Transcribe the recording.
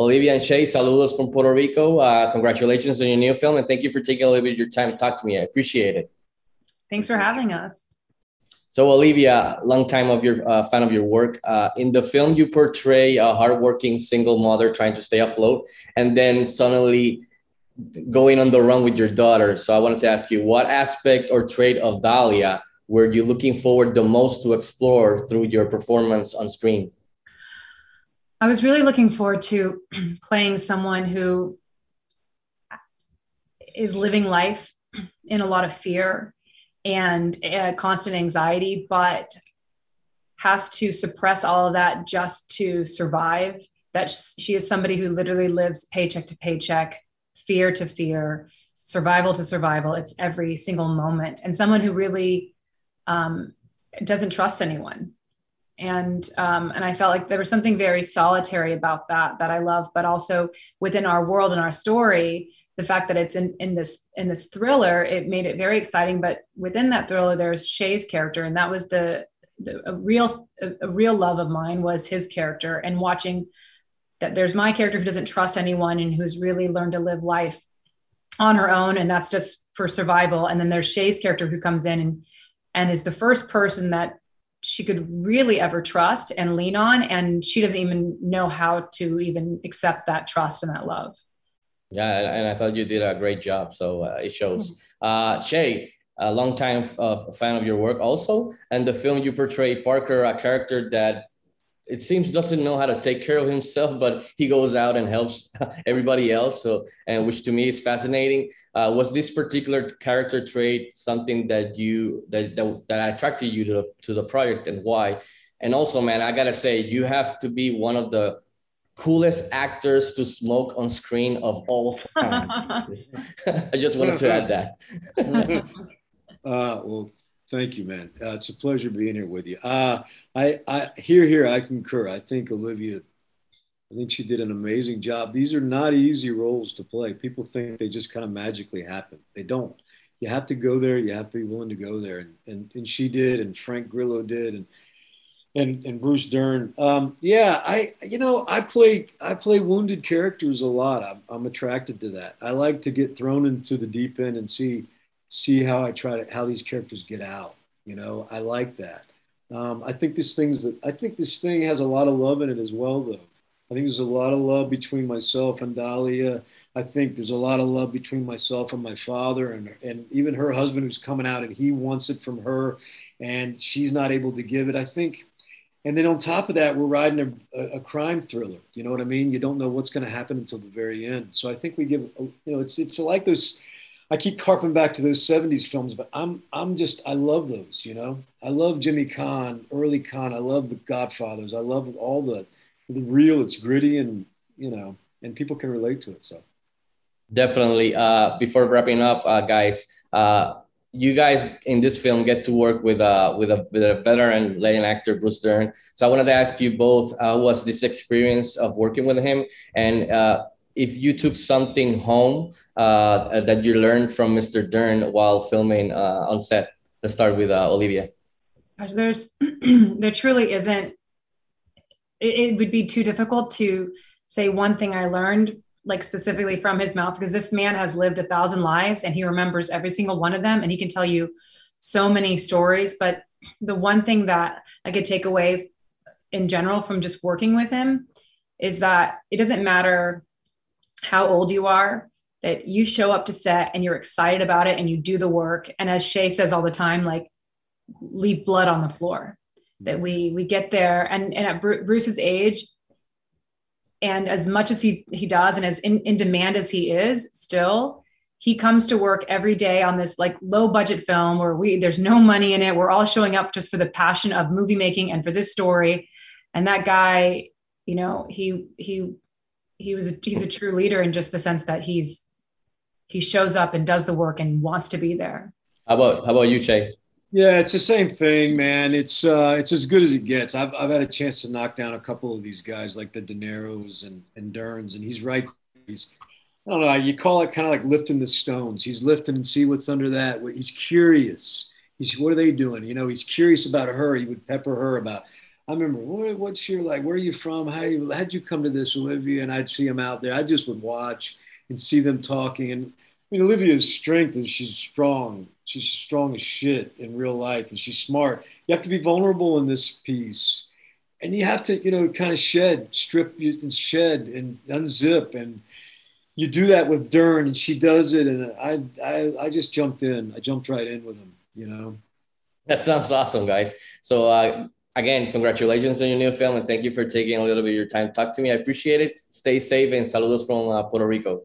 Olivia and Shay, saludos from Puerto Rico. Uh, congratulations on your new film, and thank you for taking a little bit of your time to talk to me. I appreciate it. Thanks for having us. So, Olivia, long time of your uh, fan of your work. Uh, in the film, you portray a hardworking single mother trying to stay afloat, and then suddenly going on the run with your daughter. So, I wanted to ask you, what aspect or trait of Dahlia were you looking forward the most to explore through your performance on screen? I was really looking forward to playing someone who is living life in a lot of fear and uh, constant anxiety, but has to suppress all of that just to survive. That she is somebody who literally lives paycheck to paycheck, fear to fear, survival to survival. It's every single moment, and someone who really um, doesn't trust anyone. And um, and I felt like there was something very solitary about that that I love, but also within our world and our story, the fact that it's in, in this in this thriller it made it very exciting. But within that thriller there's shay's character. And that was the, the a real a, a real love of mine was his character and watching that there's my character who doesn't trust anyone and who's really learned to live life on her own. And that's just for survival. And then there's shay's character who comes in and and is the first person that she could really ever trust and lean on and she doesn't even know how to even accept that trust and that love yeah, and I thought you did a great job. So uh, it shows. Mm-hmm. Uh, Shay, a long time uh, fan of your work also, and the film you portray Parker, a character that it seems doesn't know how to take care of himself, but he goes out and helps everybody else. So, and which to me is fascinating. Uh, was this particular character trait something that you that, that that attracted you to the, to the project, and why? And also, man, I gotta say, you have to be one of the coolest actors to smoke on screen of all time. I just wanted to add that. uh, well, thank you, man. Uh, it's a pleasure being here with you. Uh, I, I here, here, I concur. I think Olivia, I think she did an amazing job. These are not easy roles to play. People think they just kind of magically happen. They don't. You have to go there. You have to be willing to go there, and and, and she did, and Frank Grillo did, and and and Bruce Dern. Um, yeah, I you know I play I play wounded characters a lot. I'm, I'm attracted to that. I like to get thrown into the deep end and see see how I try to how these characters get out. You know, I like that. Um, I think this thing's I think this thing has a lot of love in it as well, though. I think there's a lot of love between myself and Dahlia. I think there's a lot of love between myself and my father, and and even her husband who's coming out and he wants it from her, and she's not able to give it. I think and then on top of that, we're riding a, a, crime thriller. You know what I mean? You don't know what's going to happen until the very end. So I think we give, you know, it's it's like those. I keep harping back to those '70s films, but I'm I'm just I love those. You know, I love Jimmy Caan, early Caan. I love the Godfathers. I love all the the real. It's gritty and you know, and people can relate to it. So definitely. Uh, before wrapping up, uh, guys. Uh, you guys in this film get to work with a with a, with a veteran leading actor Bruce Dern. So I wanted to ask you both, uh, was this experience of working with him, and uh, if you took something home uh, that you learned from Mr. Dern while filming uh, on set? Let's start with uh, Olivia. Gosh, there's there truly isn't. It, it would be too difficult to say one thing I learned like specifically from his mouth because this man has lived a thousand lives and he remembers every single one of them and he can tell you so many stories but the one thing that i could take away in general from just working with him is that it doesn't matter how old you are that you show up to set and you're excited about it and you do the work. And as shay says all the time like leave blood on the floor that we we get there. And and at bruce's age and as much as he he does and as in, in demand as he is still he comes to work every day on this like low budget film where we there's no money in it. We're all showing up just for the passion of movie making and for this story. And that guy you know he he he was a, he's a true leader in just the sense that he's he shows up and does the work and wants to be there how about how about you Shay yeah, it's the same thing, man. It's uh, it's as good as it gets. I've, I've had a chance to knock down a couple of these guys like the De Niros and, and Derns, and he's right. He's I don't know. You call it kind of like lifting the stones. He's lifting and see what's under that. He's curious. He's what are they doing? You know, he's curious about her. He would pepper her about. I remember, what, what's your like? Where are you from? How you, how'd you come to this, Olivia? And I'd see them out there. I just would watch and see them talking. And I mean, Olivia's strength is she's strong. She's strong as shit in real life, and she's smart. You have to be vulnerable in this piece, and you have to, you know, kind of shed, strip and shed and unzip, and you do that with Dern, and she does it, and I, I, I just jumped in. I jumped right in with him. You know. That sounds awesome, guys. So uh, again, congratulations on your new film, and thank you for taking a little bit of your time talk to me. I appreciate it. Stay safe and saludos from uh, Puerto Rico.